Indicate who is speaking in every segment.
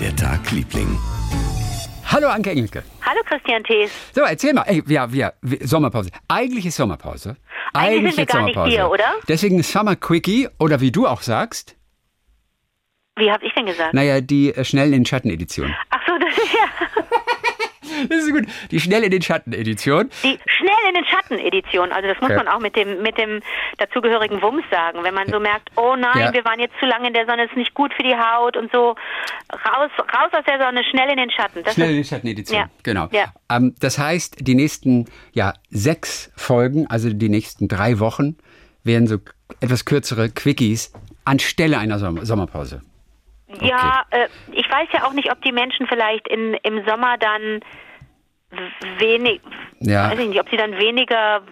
Speaker 1: der Tag, Liebling?
Speaker 2: Hallo Anke Engelke.
Speaker 3: Hallo Christian Thees.
Speaker 2: So, erzähl mal. Ey, ja, wir, wir, Sommerpause. Eigentlich ist Sommerpause.
Speaker 3: Eigentlich sind wir
Speaker 2: ist
Speaker 3: gar nicht
Speaker 2: Sommerpause.
Speaker 3: hier, oder?
Speaker 2: Deswegen Summer Quickie oder wie du auch sagst,
Speaker 3: Wie habe ich denn gesagt?
Speaker 2: naja, die äh, schnell in den Schatten Edition.
Speaker 3: Ach so, das ist ja
Speaker 2: Das ist gut. Die schnell in den Schatten Edition.
Speaker 3: die schnell in den Schatten Edition. Also das muss
Speaker 2: Ja.
Speaker 3: man auch mit dem mit dem dazugehörigen Wumms sagen, wenn man so merkt, oh nein,
Speaker 2: Ja.
Speaker 3: wir waren jetzt zu lange in der Sonne, ist nicht gut für die Haut und so raus raus aus der Sonne, schnell in den Schatten. Das
Speaker 2: Schnell in den Schatten Edition.
Speaker 3: Ja.
Speaker 2: Genau.
Speaker 3: Ja.
Speaker 2: Ähm, das heißt, die nächsten ja, sechs Folgen, also die nächsten drei Wochen, werden so etwas kürzere Quickies anstelle einer Sommer Sommerpause.
Speaker 3: Ja, äh, ich weiß ja auch nicht, ob die Menschen vielleicht in, im Sommer dann wenig,
Speaker 2: Ja.
Speaker 3: weiß ich nicht, ob sie dann weniger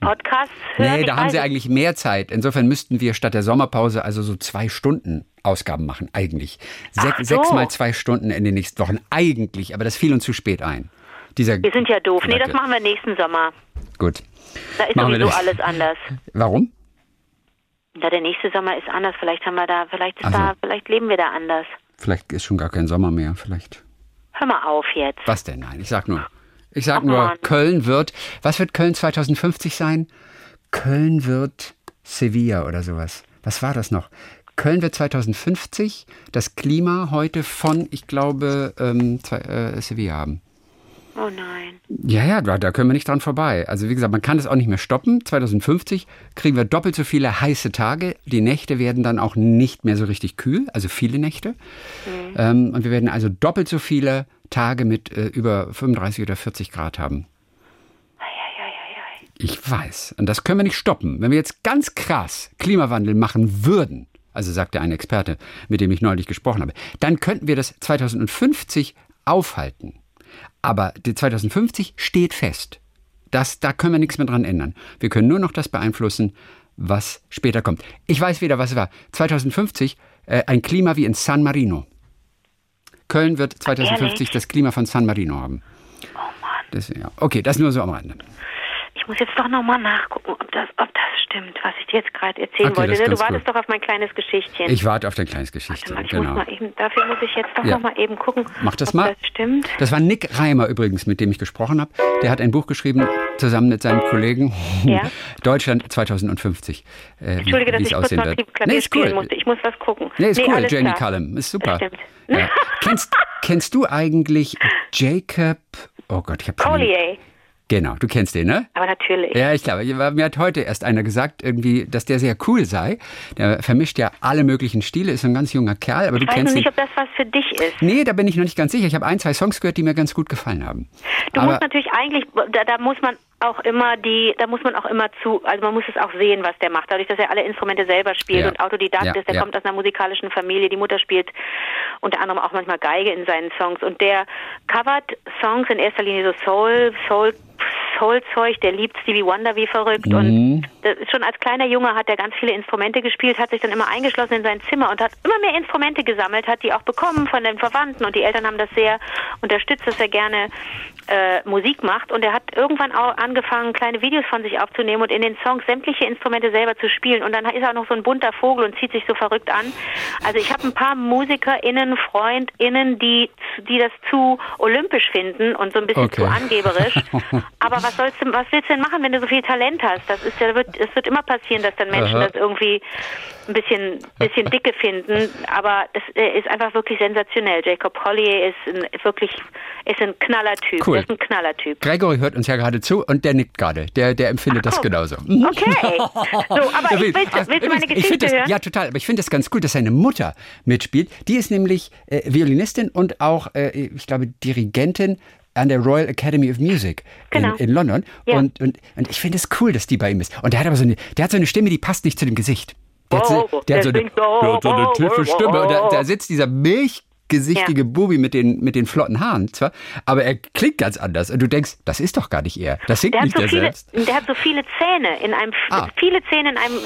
Speaker 3: Podcasts hören.
Speaker 2: Nee, da haben sie eigentlich mehr Zeit. Insofern müssten wir statt der Sommerpause also so zwei Stunden Ausgaben machen, eigentlich. Sech,
Speaker 3: so.
Speaker 2: Sechs mal zwei Stunden in den nächsten Wochen, eigentlich. Aber das fiel uns zu spät ein. Dieser
Speaker 3: Wir sind ja doof. Nee, das machen wir nächsten Sommer.
Speaker 2: Gut.
Speaker 3: Da ist
Speaker 2: Machen
Speaker 3: sowieso alles anders.
Speaker 2: Warum?
Speaker 3: Ja, der nächste Sommer ist anders. Vielleicht haben wir da, vielleicht ist
Speaker 2: so.
Speaker 3: da, vielleicht leben wir da anders.
Speaker 2: Vielleicht ist schon gar kein Sommer mehr. Vielleicht.
Speaker 3: Hör mal auf jetzt.
Speaker 2: Was denn? Nein, ich sag nur. Ich sag
Speaker 3: Ach,
Speaker 2: nur,
Speaker 3: Mann.
Speaker 2: Köln wird. Was wird Köln 2050 sein? Köln wird Sevilla oder sowas. Was war das noch? Köln wird 2050 das Klima heute von, ich glaube, ähm, zwei, äh, Sevilla haben.
Speaker 3: Oh nein.
Speaker 2: Ja, ja, da, da können wir nicht dran vorbei. Also wie gesagt, man kann das auch nicht mehr stoppen. 2050 kriegen wir doppelt so viele heiße Tage. Die Nächte werden dann auch nicht mehr so richtig kühl, also viele Nächte. Ähm, und wir werden also doppelt so viele Tage mit äh, über 35 oder 40 Grad haben. Ich weiß. Und das können wir nicht stoppen. Wenn wir jetzt ganz krass Klimawandel machen würden, also sagte ein Experte, mit dem ich neulich gesprochen habe, dann könnten wir das 2050 aufhalten. Aber die 2050 steht fest. Das, da können wir nichts mehr dran ändern. Wir können nur noch das beeinflussen, was später kommt. Ich weiß wieder, was es war. 2050 äh, ein Klima wie in San Marino. Köln wird 2050
Speaker 3: Ehrlich?
Speaker 2: das Klima von San Marino haben.
Speaker 3: Oh Mann.
Speaker 2: Das, ja. Okay, das nur so am Rande.
Speaker 3: Ich muss jetzt doch nochmal nachgucken, ob das, ob das stimmt, was ich dir jetzt gerade erzählen
Speaker 2: Okay,
Speaker 3: wollte.
Speaker 2: ist
Speaker 3: Du wartest
Speaker 2: gut.
Speaker 3: doch auf mein kleines Geschichtchen.
Speaker 2: Ich warte auf dein kleines Geschichtchen.
Speaker 3: mal, ich
Speaker 2: Genau.
Speaker 3: muss eben, dafür muss ich jetzt doch
Speaker 2: Ja.
Speaker 3: noch mal eben gucken,
Speaker 2: Mach das mal.
Speaker 3: das stimmt.
Speaker 2: Das war Nick Reimer übrigens, mit dem ich gesprochen habe. Der hat ein Buch geschrieben, zusammen mit seinem Kollegen.
Speaker 3: Ja.
Speaker 2: Deutschland 2050. Äh,
Speaker 3: Entschuldige, dass ich kurz mal
Speaker 2: wird.
Speaker 3: Klavier
Speaker 2: Nee, ist cool.
Speaker 3: musste. Ich muss was gucken.
Speaker 2: Nee, ist cool,
Speaker 3: alles
Speaker 2: Jenny
Speaker 3: klar.
Speaker 2: Callum. Ist super.
Speaker 3: Das stimmt.
Speaker 2: Ja. kennst, kennst du eigentlich Jacob, oh Gott, ich habe.
Speaker 3: Collier.
Speaker 2: Genau, du kennst den, ne?
Speaker 3: Aber natürlich.
Speaker 2: Ja, ich glaube, mir hat heute erst einer gesagt, irgendwie, dass der sehr cool sei. Der vermischt ja alle möglichen Stile, ist ein ganz junger Kerl, aber du
Speaker 3: ich weiß
Speaker 2: kennst
Speaker 3: noch
Speaker 2: ihn.
Speaker 3: nicht, ob das was für dich ist.
Speaker 2: Nee, da bin ich noch nicht ganz sicher. Ich habe ein, zwei Songs gehört, die mir ganz gut gefallen haben.
Speaker 3: Du
Speaker 2: aber
Speaker 3: musst natürlich eigentlich, da, da muss man auch immer die, da muss man auch immer zu, also man muss es auch sehen, was der macht. Dadurch, dass er alle Instrumente selber spielt
Speaker 2: Ja.
Speaker 3: und Autodidakt
Speaker 2: Ja,
Speaker 3: ist, der
Speaker 2: ja.
Speaker 3: kommt aus einer musikalischen Familie, die Mutter spielt unter anderem auch manchmal Geige in seinen Songs und der covert Songs in erster Linie so Soul, Soul, Soul-Zeug, der liebt Stevie Wonder wie verrückt
Speaker 2: Mhm.
Speaker 3: und das ist schon als kleiner Junge hat er ganz viele Instrumente gespielt, hat sich dann immer eingeschlossen in sein Zimmer und hat immer mehr Instrumente gesammelt, hat die auch bekommen von den Verwandten und die Eltern haben das sehr unterstützt, dass er gerne äh, Musik macht und er hat irgendwann auch angefangen, kleine Videos von sich aufzunehmen und in den Songs sämtliche Instrumente selber zu spielen und dann ist er auch noch so ein bunter Vogel und zieht sich so verrückt an. Also ich habe ein paar MusikerInnen, FreundInnen, die, die das zu olympisch finden und so ein bisschen
Speaker 2: Okay.
Speaker 3: zu angeberisch. Aber was sollst du, was willst du denn machen, wenn du so viel Talent hast? Das ist ja, wird, es wird immer passieren, dass dann Menschen
Speaker 2: Aha.
Speaker 3: das irgendwie ein bisschen, bisschen dicke finden. Aber das äh, ist einfach wirklich sensationell. Jacob Collier ist ein, wirklich, ist ein Knallertyp.
Speaker 2: Cool.
Speaker 3: Ist ein Knallertyp.
Speaker 2: Gregory hört uns ja gerade zu und der nickt gerade. Der, der empfindet das
Speaker 3: guck.
Speaker 2: genauso.
Speaker 3: Okay. So, aber ich,
Speaker 2: will-
Speaker 3: willst,
Speaker 2: Ach,
Speaker 3: du- willst du meine Geschichte
Speaker 2: das,
Speaker 3: hören?
Speaker 2: Ja, total. Aber ich finde das ganz gut, dass seine Mutter mitspielt. Die ist nämlich äh, Violinistin und auch, äh, ich glaube, Dirigentin an der Royal Academy of Music
Speaker 3: Genau.
Speaker 2: in, in London.
Speaker 3: Ja.
Speaker 2: Und, und, und ich finde es cool, dass die bei ihm ist. Und der hat aber so eine, der hat so eine Stimme, die passt nicht zu dem Gesicht. Der hat so, der hat so eine, der hat so eine tiefe Stimme. Und da, da sitzt dieser milchgesichtige Bubi mit den, mit den flotten Haaren zwar, aber er klingt ganz anders. Und du denkst, das ist doch gar nicht er. Das singt
Speaker 3: Der
Speaker 2: nicht
Speaker 3: so viele,
Speaker 2: selbst.
Speaker 3: der hat so viele Zähne in einem
Speaker 2: Ah.
Speaker 3: viele Zähne in einem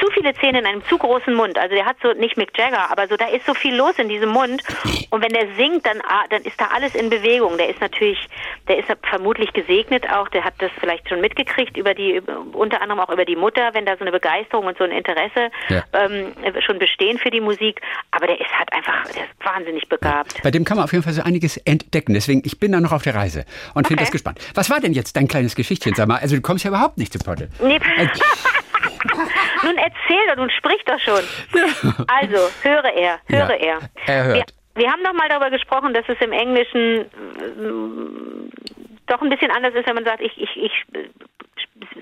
Speaker 3: zu viele Zähne in einem zu großen Mund. Also der hat so nicht Mick Jagger, aber so da ist so viel los in diesem Mund und wenn der singt, dann ah, dann ist da alles in Bewegung. Der ist natürlich, der ist vermutlich gesegnet auch, der hat das vielleicht schon mitgekriegt über die unter anderem auch über die Mutter, wenn da so eine Begeisterung und so ein Interesse
Speaker 2: Ja.
Speaker 3: ähm, schon bestehen für die Musik, aber der ist hat einfach der ist wahnsinnig begabt.
Speaker 2: Bei dem kann man auf jeden Fall so einiges entdecken. Deswegen, ich bin da noch auf der Reise und finde
Speaker 3: Okay.
Speaker 2: das gespannt. Was war denn jetzt dein kleines Geschichtchen? Sag mal, also du kommst ja überhaupt nicht zu Potte.
Speaker 3: Nee. nun erzähl doch, nun sprich doch schon. Also, höre er, höre
Speaker 2: Ja,
Speaker 3: er.
Speaker 2: er hört.
Speaker 3: Wir, wir haben noch mal darüber gesprochen, dass es im Englischen mm, doch ein bisschen anders ist, wenn man sagt, ich, ich, ich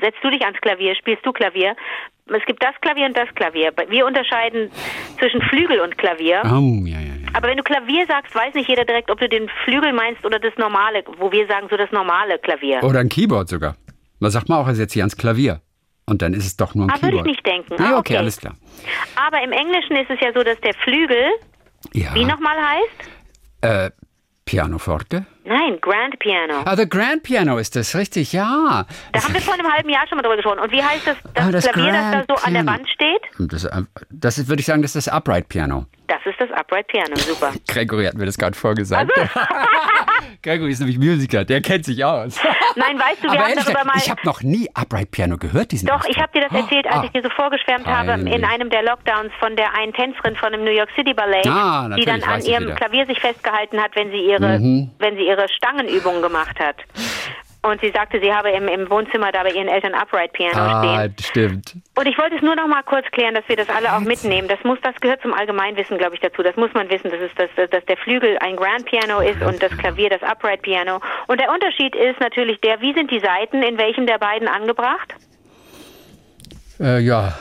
Speaker 3: setzt du dich ans Klavier, spielst du Klavier. Es gibt das Klavier und das Klavier. Wir unterscheiden zwischen Flügel und Klavier.
Speaker 2: Oh, ja, ja, ja.
Speaker 3: Aber wenn du Klavier sagst, weiß nicht jeder direkt, ob du den Flügel meinst oder das normale, wo wir sagen so das normale Klavier.
Speaker 2: Oder ein Keyboard sogar. Man sagt mal auch, er setzt sich ans Klavier. Und dann ist es doch nur ein
Speaker 3: Ah, würde
Speaker 2: Keyboard.
Speaker 3: ich nicht denken. Ah,
Speaker 2: okay,
Speaker 3: okay.
Speaker 2: alles klar.
Speaker 3: Aber im Englischen ist es ja so, dass der Flügel,
Speaker 2: Ja.
Speaker 3: wie nochmal heißt?
Speaker 2: Äh, Pianoforte?
Speaker 3: Nein, Grand Piano.
Speaker 2: Ah, the Grand Piano ist das, richtig, ja.
Speaker 3: Da haben wir vor einem halben Jahr schon mal drüber gesprochen. Und wie heißt das, das,
Speaker 2: Ah, das
Speaker 3: Klavier, das da
Speaker 2: Grand
Speaker 3: so an der
Speaker 2: Piano.
Speaker 3: Wand steht?
Speaker 2: Das, äh, das ist, würde ich sagen, das ist das Upright Piano.
Speaker 3: Das ist das Upright Piano. Super.
Speaker 2: Gregory hat mir das gerade vorgesagt. Gregory ist nämlich Musiker, der kennt sich aus.
Speaker 3: Nein, weißt du, wir
Speaker 2: Aber
Speaker 3: haben darüber mal...
Speaker 2: ich habe noch nie Upright Piano gehört, diesen
Speaker 3: Doch, ich habe dir das erzählt, als
Speaker 2: Ah.
Speaker 3: ich dir so vorgeschwärmt habe in
Speaker 2: Peinlich.
Speaker 3: einem der Lockdowns von der einen Tänzerin von dem New York City Ballet,
Speaker 2: Ah,
Speaker 3: die dann an ihrem. Klavier sich festgehalten hat, wenn sie ihre,
Speaker 2: Mhm.
Speaker 3: wenn sie ihre Stangenübungen gemacht hat. Und sie sagte, sie habe im, im Wohnzimmer da bei ihren Eltern Upright Piano
Speaker 2: Ah,
Speaker 3: stehen.
Speaker 2: stimmt.
Speaker 3: Und ich wollte es nur noch mal kurz klären, dass wir das alle auch mitnehmen. Das muss, das gehört zum Allgemeinwissen, glaube ich, dazu. Das muss man wissen, dass, es, dass, dass der Flügel ein Grand Piano ist und das Klavier das Upright Piano. Und der Unterschied ist natürlich der, wie sind die Saiten in welchem der beiden angebracht?
Speaker 2: Äh, ja.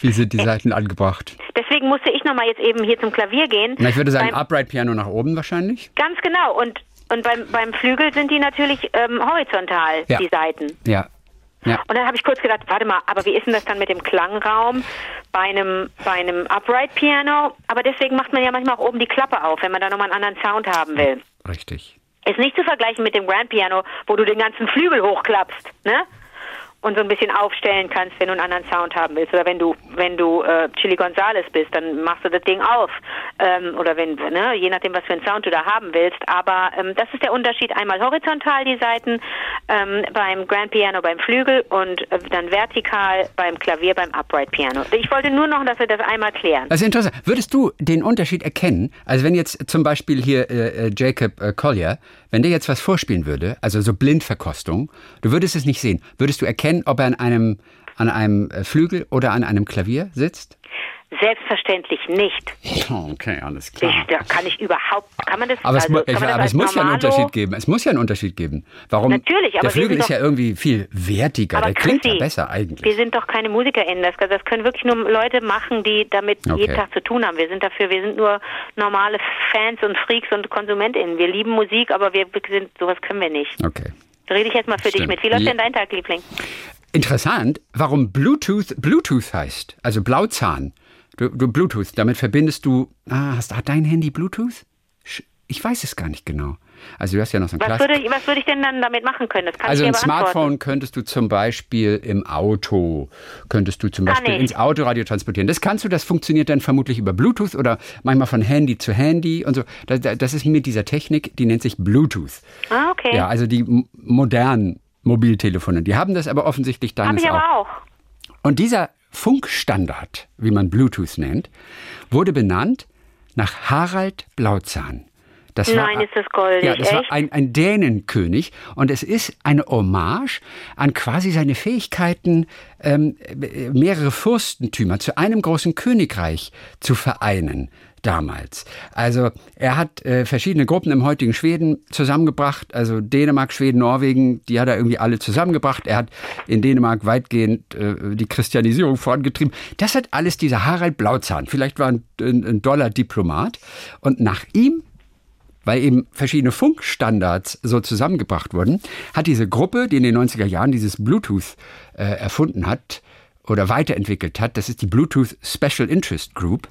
Speaker 2: Wie sind die Seiten angebracht?
Speaker 3: Deswegen musste ich noch mal jetzt eben hier zum Klavier gehen.
Speaker 2: Na, ich würde sagen, Upright Piano nach oben wahrscheinlich.
Speaker 3: Ganz genau. Und, und beim, beim Flügel sind die natürlich ähm, horizontal,
Speaker 2: Ja.
Speaker 3: die Saiten.
Speaker 2: Ja. Ja.
Speaker 3: Und dann habe ich kurz gedacht, warte mal, aber wie ist denn das dann mit dem Klangraum bei einem, bei einem Upright Piano? Aber deswegen macht man ja manchmal auch oben die Klappe auf, wenn man da nochmal einen anderen Sound haben will.
Speaker 2: Richtig.
Speaker 3: Ist nicht zu vergleichen mit dem Grand Piano, wo du den ganzen Flügel hochklappst, ne? Und so ein bisschen aufstellen kannst, wenn du einen anderen Sound haben willst. Oder wenn du, wenn du äh, Chili Gonzales bist, dann machst du das Ding auf. Ähm, oder wenn, ne, je nachdem, was für einen Sound du da haben willst. Aber ähm, das ist der Unterschied. Einmal horizontal die Seiten ähm, beim Grand Piano beim Flügel und äh, dann vertikal beim Klavier beim Upright Piano. Ich wollte nur noch, dass wir das einmal klären.
Speaker 2: Das ist interessant. Würdest du den Unterschied erkennen? Also wenn jetzt zum Beispiel hier äh, äh, Jacob äh, Collier, wenn der jetzt was vorspielen würde, also so Blindverkostung, du würdest es nicht sehen. Würdest du erkennen, ob er an einem, an einem äh, Flügel oder an einem Klavier sitzt?
Speaker 3: Selbstverständlich nicht.
Speaker 2: Okay, alles
Speaker 3: Ich, da kann ich überhaupt, kann man das,
Speaker 2: Aber es,
Speaker 3: also, kann
Speaker 2: ich, aber es muss ja einen Unterschied geben. Es muss ja einen Unterschied geben. Warum?
Speaker 3: Natürlich, aber
Speaker 2: der Flügel ist ja
Speaker 3: doch-
Speaker 2: irgendwie viel wertiger. Der klingt ja besser eigentlich.
Speaker 3: Wir sind doch keine MusikerInnen. Das, das können wirklich nur Leute machen, die damit
Speaker 2: Okay.
Speaker 3: jeden Tag zu tun haben. Wir sind dafür, wir sind nur normale Fans und Freaks und KonsumentInnen. Wir lieben Musik, aber wir sind, sowas können wir nicht.
Speaker 2: Okay.
Speaker 3: Rede ich jetzt mal für dich
Speaker 2: Stimmt.
Speaker 3: mit. Wie läuft
Speaker 2: Ja.
Speaker 3: denn dein Tag, Liebling?
Speaker 2: Interessant, warum Bluetooth Bluetooth heißt, also Blauzahn. Du, du Bluetooth, damit verbindest du. Ah, hast hat dein Handy Bluetooth? Ich weiß es gar nicht genau. Also du hast ja noch so ein
Speaker 3: Was würde, was würde ich denn dann damit machen können?
Speaker 2: Also
Speaker 3: ich
Speaker 2: ein. Smartphone könntest du zum Beispiel im Auto, könntest du zum
Speaker 3: Kann
Speaker 2: Beispiel
Speaker 3: ich.
Speaker 2: ins Autoradio transportieren. Das kannst du, das funktioniert dann vermutlich über Bluetooth oder manchmal von Handy zu Handy und so. Das, das ist mit dieser Technik, die nennt sich Bluetooth.
Speaker 3: Ah, okay.
Speaker 2: Ja, also die modernen Mobiltelefone, die haben das aber offensichtlich deines
Speaker 3: ich
Speaker 2: auch.
Speaker 3: aber auch.
Speaker 2: Und dieser Funkstandard, wie man Bluetooth nennt, wurde benannt nach Harald Blauzahn. Das
Speaker 3: Nein, ist das goldig,
Speaker 2: Ja, das war
Speaker 3: echt?
Speaker 2: ein, ein Dänenkönig und es ist eine Hommage an quasi seine Fähigkeiten, ähm, äh, mehrere Fürstentümer zu einem großen Königreich zu vereinen damals. Also er hat äh, verschiedene Gruppen im heutigen Schweden zusammengebracht, also Dänemark, Schweden, Norwegen, die hat er irgendwie alle zusammengebracht. Er hat in Dänemark weitgehend äh, die Christianisierung vorangetrieben. Das hat alles dieser Harald Blauzahn. Vielleicht war ein, ein, ein doller Diplomat und nach ihm weil eben verschiedene Funkstandards so zusammengebracht wurden, hat diese Gruppe, die in den 90er Jahren dieses Bluetooth äh, erfunden hat oder weiterentwickelt hat, das ist die Bluetooth Special Interest Group.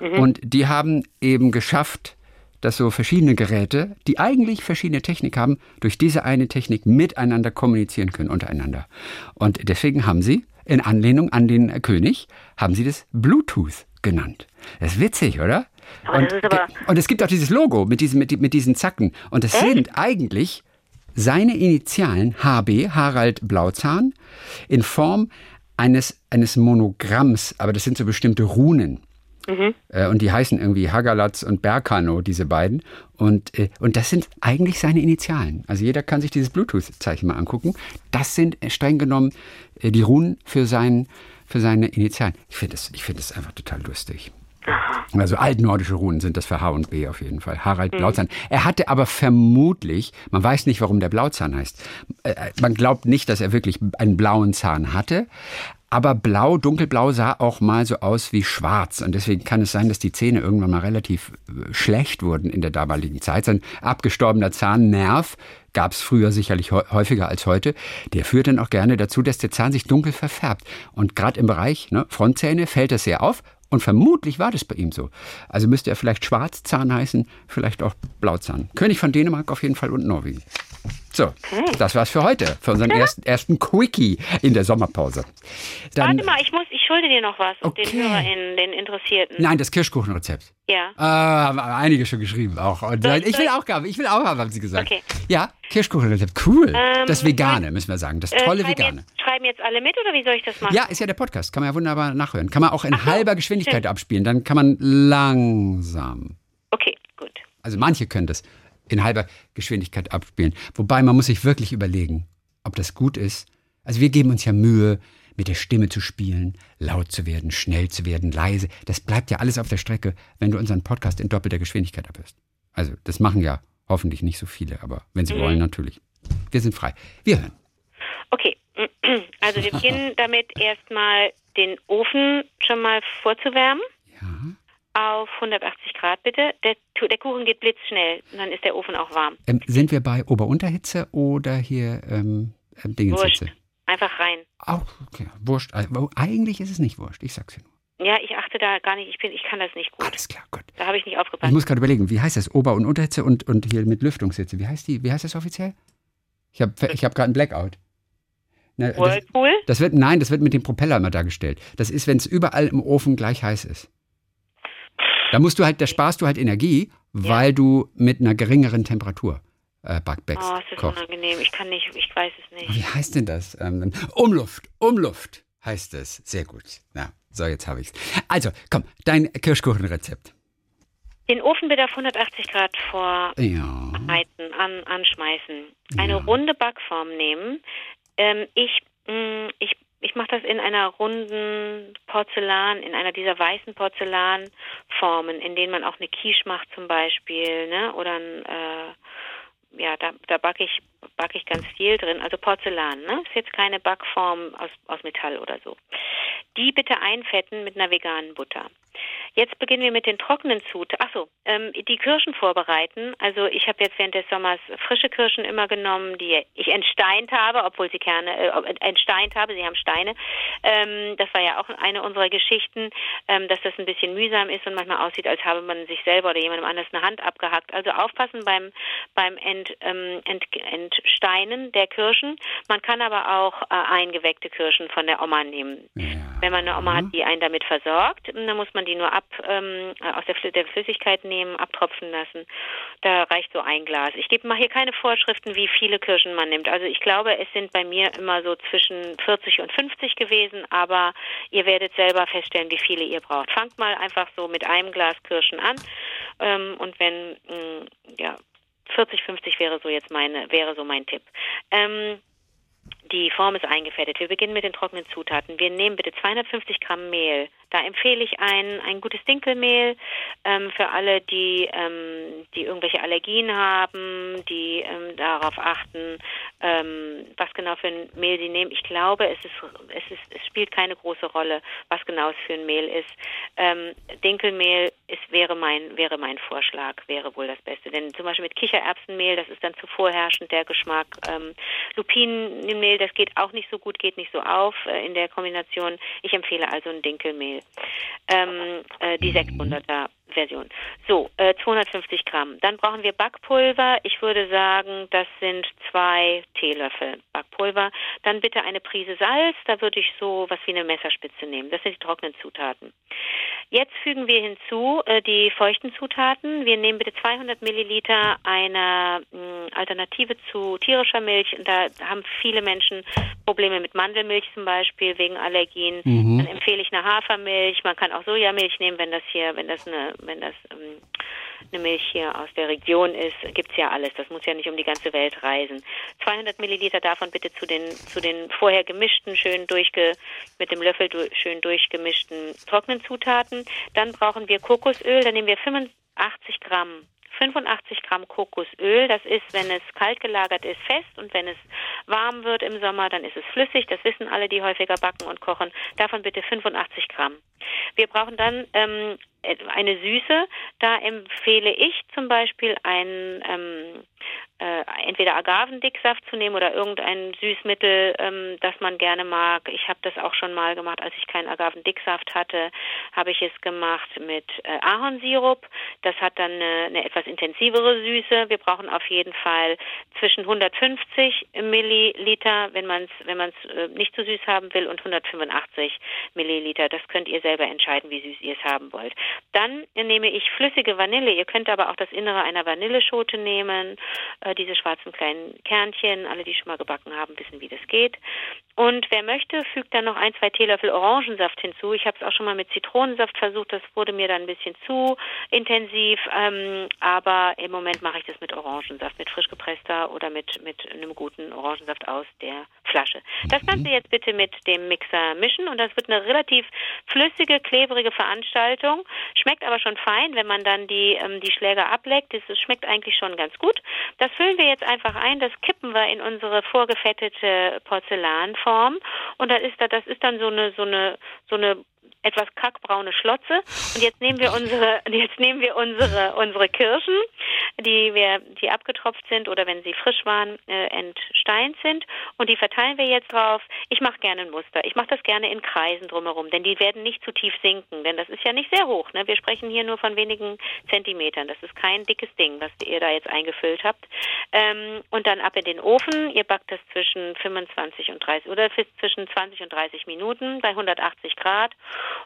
Speaker 2: Und die haben eben geschafft, dass so verschiedene Geräte, die eigentlich verschiedene Technik haben, durch diese eine Technik miteinander kommunizieren können, untereinander. Und deswegen haben sie, in Anlehnung an den König, haben sie das Bluetooth genannt. Das ist witzig, oder? Und, und es gibt auch dieses Logo mit diesen, mit, mit diesen Zacken. Und das sind eigentlich seine Initialen HB, Harald Blauzahn, in Form eines, eines Monogramms, aber das sind so bestimmte Runen. Mhm. Äh, und die heißen irgendwie Hagalatz und Berkano, diese beiden. Und, äh, und das sind eigentlich seine Initialen. Also jeder kann sich dieses Bluetooth-Zeichen mal angucken. Das sind streng genommen äh, die Runen für, sein, für seine Initialen. Ich finde es find einfach total lustig. Also altnordische Runen sind das für H und B auf jeden Fall. Harald mhm. Blauzahn. Er hatte aber vermutlich, man weiß nicht, warum der Blauzahn heißt. Man glaubt nicht, dass er wirklich einen blauen Zahn hatte, aber blau, dunkelblau sah auch mal so aus wie schwarz. Und deswegen kann es sein, dass die Zähne irgendwann mal relativ äh, schlecht wurden in der damaligen Zeit. Sein abgestorbener Zahnnerv gab es früher sicherlich häufiger als heute. Der führt dann auch gerne dazu, dass der Zahn sich dunkel verfärbt. Und gerade im Bereich ne, Frontzähne fällt das sehr auf. Und vermutlich war das bei ihm so. Also müsste er vielleicht Schwarzzahn heißen, vielleicht auch Blauzahn. König von Dänemark auf jeden Fall und Norwegen. So, okay. das war's für heute, für unseren ersten, ersten Quickie in der Sommerpause.
Speaker 3: Dann, Warte mal, ich muss, ich schulde dir noch was, okay. den HörerInnen, den Interessierten.
Speaker 2: Nein, das Kirschkuchenrezept.
Speaker 3: Ja.
Speaker 2: Äh, haben einige schon geschrieben auch. Und soll, ich will auch haben, ich will auch haben, haben sie gesagt. Okay. Ja, Kirschkuchenrezept, cool. Ähm, das Vegane, müssen wir sagen, das äh, tolle schreiben Vegane.
Speaker 3: Jetzt, schreiben jetzt alle mit oder wie soll ich das machen?
Speaker 2: Ja, ist ja der Podcast, kann man ja wunderbar nachhören. Kann man auch in Ach halber so, Geschwindigkeit stimmt. abspielen, dann kann man langsam.
Speaker 3: Okay, gut.
Speaker 2: Also manche können das in halber Geschwindigkeit abspielen. Wobei man muss sich wirklich überlegen, ob das gut ist. Also wir geben uns ja Mühe, mit der Stimme zu spielen, laut zu werden, schnell zu werden, leise. Das bleibt ja alles auf der Strecke, wenn du unseren Podcast in doppelter Geschwindigkeit abhörst. Also das machen ja hoffentlich nicht so viele, aber wenn sie mhm. wollen, natürlich. Wir sind frei. Wir hören.
Speaker 3: Okay, also wir beginnen damit erstmal den Ofen schon mal vorzuwärmen. Ja auf 180 Grad bitte. Der, der, Kuchen geht blitzschnell und dann ist der Ofen auch warm.
Speaker 2: Ähm, sind wir bei Ober-Unterhitze oder hier ähm, ähm Dingenshitze?
Speaker 3: Wurscht. Einfach rein.
Speaker 2: Auch, okay. Wurscht. Also, eigentlich ist es nicht wurscht, ich sag's dir
Speaker 3: nur. Ja, ich achte da gar nicht, ich, bin, ich kann das nicht gut.
Speaker 2: Alles klar, gut.
Speaker 3: Da habe ich nicht aufgepasst.
Speaker 2: Ich muss gerade überlegen, wie heißt das? Ober- und Unterhitze und, und hier mit Lüftungshitze. Wie heißt die? Wie heißt das offiziell? Ich habe ich hab gerade einen Blackout.
Speaker 3: Na, Whirlpool?
Speaker 2: Das, das wird, nein, das wird mit dem Propeller immer dargestellt. Das ist, wenn es überall im Ofen gleich heiß ist. Da musst du halt, da sparst du halt Energie, weil du mit einer geringeren Temperatur äh, backst.
Speaker 3: Oh, es ist kochst. unangenehm. Ich kann nicht, ich weiß es nicht.
Speaker 2: Wie heißt denn das? Ähm, Umluft, Umluft heißt es. Sehr gut. Ja, so, jetzt habe ich es. Also, komm, dein Kirschkuchenrezept.
Speaker 3: Den Ofen bitte auf 180 Grad vorbereiten, ja. an, anschmeißen. Eine ja. runde Backform nehmen. Ähm, ich, mh, mm, ich ich mache das in einer runden Porzellan, in einer dieser weißen Porzellanformen, in denen man auch eine Quiche macht zum Beispiel, ne? Oder ein, äh, ja, da, da backe ich backe ich ganz viel drin. Also Porzellan, ne? Ist jetzt keine Backform aus, aus Metall oder so. Die bitte einfetten mit einer veganen Butter. Jetzt beginnen wir mit den trockenen Zutaten. Achso, ähm, die Kirschen vorbereiten. Also ich habe jetzt während des Sommers frische Kirschen immer genommen, die ich entsteint habe, obwohl sie Kerne äh, entsteint habe. Sie haben Steine. Ähm, das war ja auch eine unserer Geschichten, ähm, dass das ein bisschen mühsam ist und manchmal aussieht, als habe man sich selber oder jemandem anders eine Hand abgehackt. Also aufpassen beim beim Ent, ähm, Ent, Entsteinen der Kirschen. Man kann aber auch äh, eingeweckte Kirschen von der Oma nehmen. Ja. Wenn man eine Oma hat, die einen damit versorgt, dann muss man die nur ab ähm, aus der, der, Flüssigkeit nehmen, abtropfen lassen. Da reicht so ein Glas. Ich gebe mal hier keine Vorschriften, wie viele Kirschen man nimmt. Also ich glaube, es sind bei mir immer so zwischen 40 und 50 gewesen, aber ihr werdet selber feststellen, wie viele ihr braucht. Fangt mal einfach so mit einem Glas Kirschen an ähm, und wenn mh, mm, ja 40, 50 wäre so jetzt meine wäre so mein Tipp. Ähm, die Form ist eingefettet. Wir beginnen mit den trockenen Zutaten. Wir nehmen bitte 250 Gramm Mehl. Da empfehle ich ein, ein gutes Dinkelmehl ähm, für alle, die, ähm, die irgendwelche Allergien haben, die ähm, darauf achten, ähm, was genau für ein Mehl sie nehmen. Ich glaube, es, ist, es, ist, es spielt keine große Rolle, was genau es für ein Mehl ist. Ähm, Dinkelmehl ist, wäre, mein, wäre mein Vorschlag, wäre wohl das Beste. Denn zum Beispiel mit Kichererbsenmehl, das ist dann zu vorherrschend der Geschmack. Ähm, Lupinenmehl, das geht auch nicht so gut, geht nicht so auf äh, in der Kombination. Ich empfehle also ein Dinkelmehl. Ähm, äh, die 600er Version. So, äh, 250 Gramm. Dann brauchen wir Backpulver. Ich würde sagen, das sind zwei Teelöffel Backpulver. Dann bitte eine Prise Salz. Da würde ich so was wie eine Messerspitze nehmen. Das sind die trockenen Zutaten. Jetzt fügen wir hinzu äh, die feuchten Zutaten. Wir nehmen bitte 200 Milliliter einer mh, Alternative zu tierischer Milch. Und da haben viele Menschen Probleme mit Mandelmilch zum Beispiel wegen Allergien. Mhm. Dann empfehle ich eine Hafermilch. Man kann auch Sojamilch nehmen, wenn das hier, wenn das eine, wenn das ähm, eine Milch hier aus der Region ist, gibt's ja alles. Das muss ja nicht um die ganze Welt reisen. 200 Milliliter davon bitte zu den zu den vorher gemischten, schön durchge mit dem Löffel du, schön durchgemischten trockenen Zutaten. Dann brauchen wir Kokosöl. Da nehmen wir 85 Gramm 85 Gramm Kokosöl. Das ist, wenn es kalt gelagert ist, fest und wenn es warm wird im Sommer, dann ist es flüssig. Das wissen alle, die häufiger backen und kochen. Davon bitte 85 Gramm. Wir brauchen dann ähm, eine Süße. Da empfehle ich zum Beispiel ein ähm, äh, entweder Agavendicksaft zu nehmen oder irgendein Süßmittel, ähm, das man gerne mag. Ich habe das auch schon mal gemacht, als ich keinen Agavendicksaft hatte, habe ich es gemacht mit äh, Ahornsirup. Das hat dann eine, eine etwas intensivere Süße. Wir brauchen auf jeden Fall zwischen 150 Milliliter, wenn man es wenn man's, äh, nicht zu süß haben will, und 185 Milliliter. Das könnt ihr selber entscheiden, wie süß ihr es haben wollt. Dann nehme ich flüssige Vanille. Ihr könnt aber auch das Innere einer Vanilleschote nehmen äh, diese schwarzen kleinen Kernchen. Alle, die schon mal gebacken haben, wissen, wie das geht. Und wer möchte, fügt dann noch ein, zwei Teelöffel Orangensaft hinzu. Ich habe es auch schon mal mit Zitronensaft versucht. Das wurde mir dann ein bisschen zu intensiv. Ähm, aber im Moment mache ich das mit Orangensaft, mit frisch gepresster oder mit, mit einem guten Orangensaft aus der Flasche. Das mhm. Ganze jetzt bitte mit dem Mixer mischen und das wird eine relativ flüssige, klebrige Veranstaltung. Schmeckt aber schon fein, wenn man dann die, ähm, die Schläger ableckt. Das schmeckt eigentlich schon ganz gut. Das füllen wir jetzt einfach ein, das kippen wir in unsere vorgefettete Porzellanform und das ist, das ist dann so eine, so eine, so eine etwas kackbraune Schlotze. Und jetzt nehmen wir unsere, jetzt nehmen wir unsere, unsere Kirschen, die wir, die abgetropft sind oder wenn sie frisch waren, äh, entsteint sind. Und die verteilen wir jetzt drauf. Ich mache gerne ein Muster. Ich mache das gerne in Kreisen drumherum, denn die werden nicht zu tief sinken, denn das ist ja nicht sehr hoch. Ne? Wir sprechen hier nur von wenigen Zentimetern. Das ist kein dickes Ding, was ihr da jetzt eingefüllt habt. Ähm, und dann ab in den Ofen. Ihr backt das zwischen 25 und 30 oder zwischen 20 und 30 Minuten bei 180 Grad.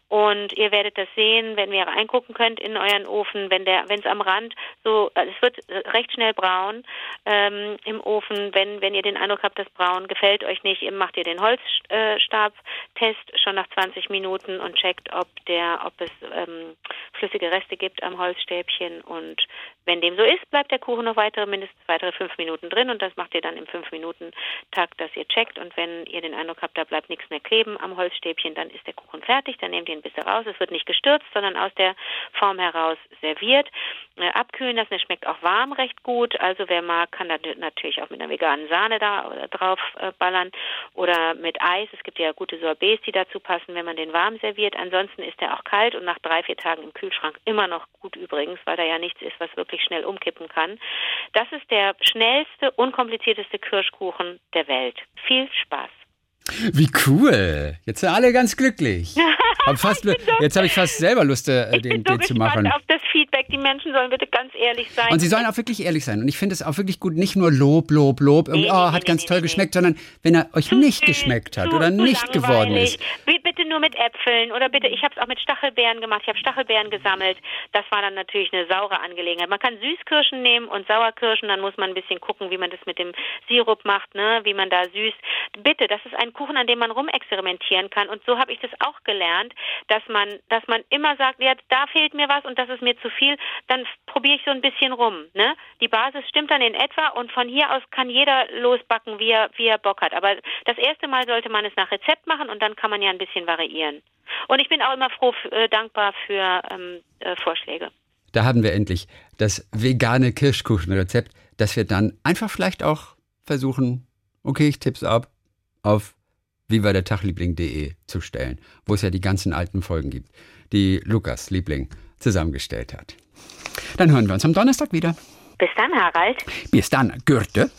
Speaker 3: Und ihr werdet das sehen, wenn ihr reingucken könnt in euren Ofen, wenn der, wenn es am Rand so, also es wird recht schnell braun ähm, im Ofen. Wenn wenn ihr den Eindruck habt, das Braun gefällt euch nicht, macht ihr den Holzstabtest schon nach 20 Minuten und checkt, ob der, ob es ähm, flüssige Reste gibt am Holzstäbchen. Und wenn dem so ist, bleibt der Kuchen noch weitere mindestens weitere fünf Minuten drin und das macht ihr dann im fünf Minuten Takt, dass ihr checkt. Und wenn ihr den Eindruck habt, da bleibt nichts mehr kleben am Holzstäbchen, dann ist der Kuchen fertig. Dann nehmt ihn bisschen raus. Es wird nicht gestürzt, sondern aus der Form heraus serviert. Äh, abkühlen lassen, der schmeckt auch warm recht gut. Also wer mag, kann da natürlich auch mit einer veganen Sahne da drauf äh, ballern oder mit Eis. Es gibt ja gute Sorbets, die dazu passen, wenn man den warm serviert. Ansonsten ist er auch kalt und nach drei, vier Tagen im Kühlschrank immer noch gut übrigens, weil da ja nichts ist, was wirklich schnell umkippen kann. Das ist der schnellste, unkomplizierteste Kirschkuchen der Welt. Viel Spaß!
Speaker 2: Wie cool! Jetzt sind alle ganz glücklich. Hab fast, jetzt habe ich fast selber Lust, äh, den, so den zu machen.
Speaker 3: auf das. Die Menschen sollen bitte ganz ehrlich sein.
Speaker 2: Und sie sollen auch wirklich ehrlich sein. Und ich finde es auch wirklich gut, nicht nur Lob, Lob, Lob, nee, oh, nee, hat nee, ganz toll geschmeckt, sondern wenn er euch nicht geschmeckt hat oder nicht geworden ist.
Speaker 3: Bitte nur mit Äpfeln oder bitte, ich habe es auch mit Stachelbeeren gemacht. Ich habe Stachelbeeren gesammelt. Das war dann natürlich eine saure Angelegenheit. Man kann Süßkirschen nehmen und Sauerkirschen. Dann muss man ein bisschen gucken, wie man das mit dem Sirup macht, ne? wie man da süß. Bitte, das ist ein Kuchen, an dem man rumexperimentieren kann. Und so habe ich das auch gelernt, dass man, dass man immer sagt, ja, da fehlt mir was und das ist mir zu viel. Dann probiere ich so ein bisschen rum. Ne? Die Basis stimmt dann in etwa und von hier aus kann jeder losbacken, wie er, wie er Bock hat. Aber das erste Mal sollte man es nach Rezept machen und dann kann man ja ein bisschen variieren. Und ich bin auch immer froh, äh, dankbar für ähm, äh, Vorschläge.
Speaker 2: Da haben wir endlich das vegane Kirschkuchenrezept, das wir dann einfach vielleicht auch versuchen, okay, ich tipp's ab, auf viva-der-tagliebling.de zu stellen, wo es ja die ganzen alten Folgen gibt, die Lukas Liebling zusammengestellt hat. Dann hören wir uns am Donnerstag wieder.
Speaker 3: Bis dann, Harald.
Speaker 2: Bis dann, Gürte.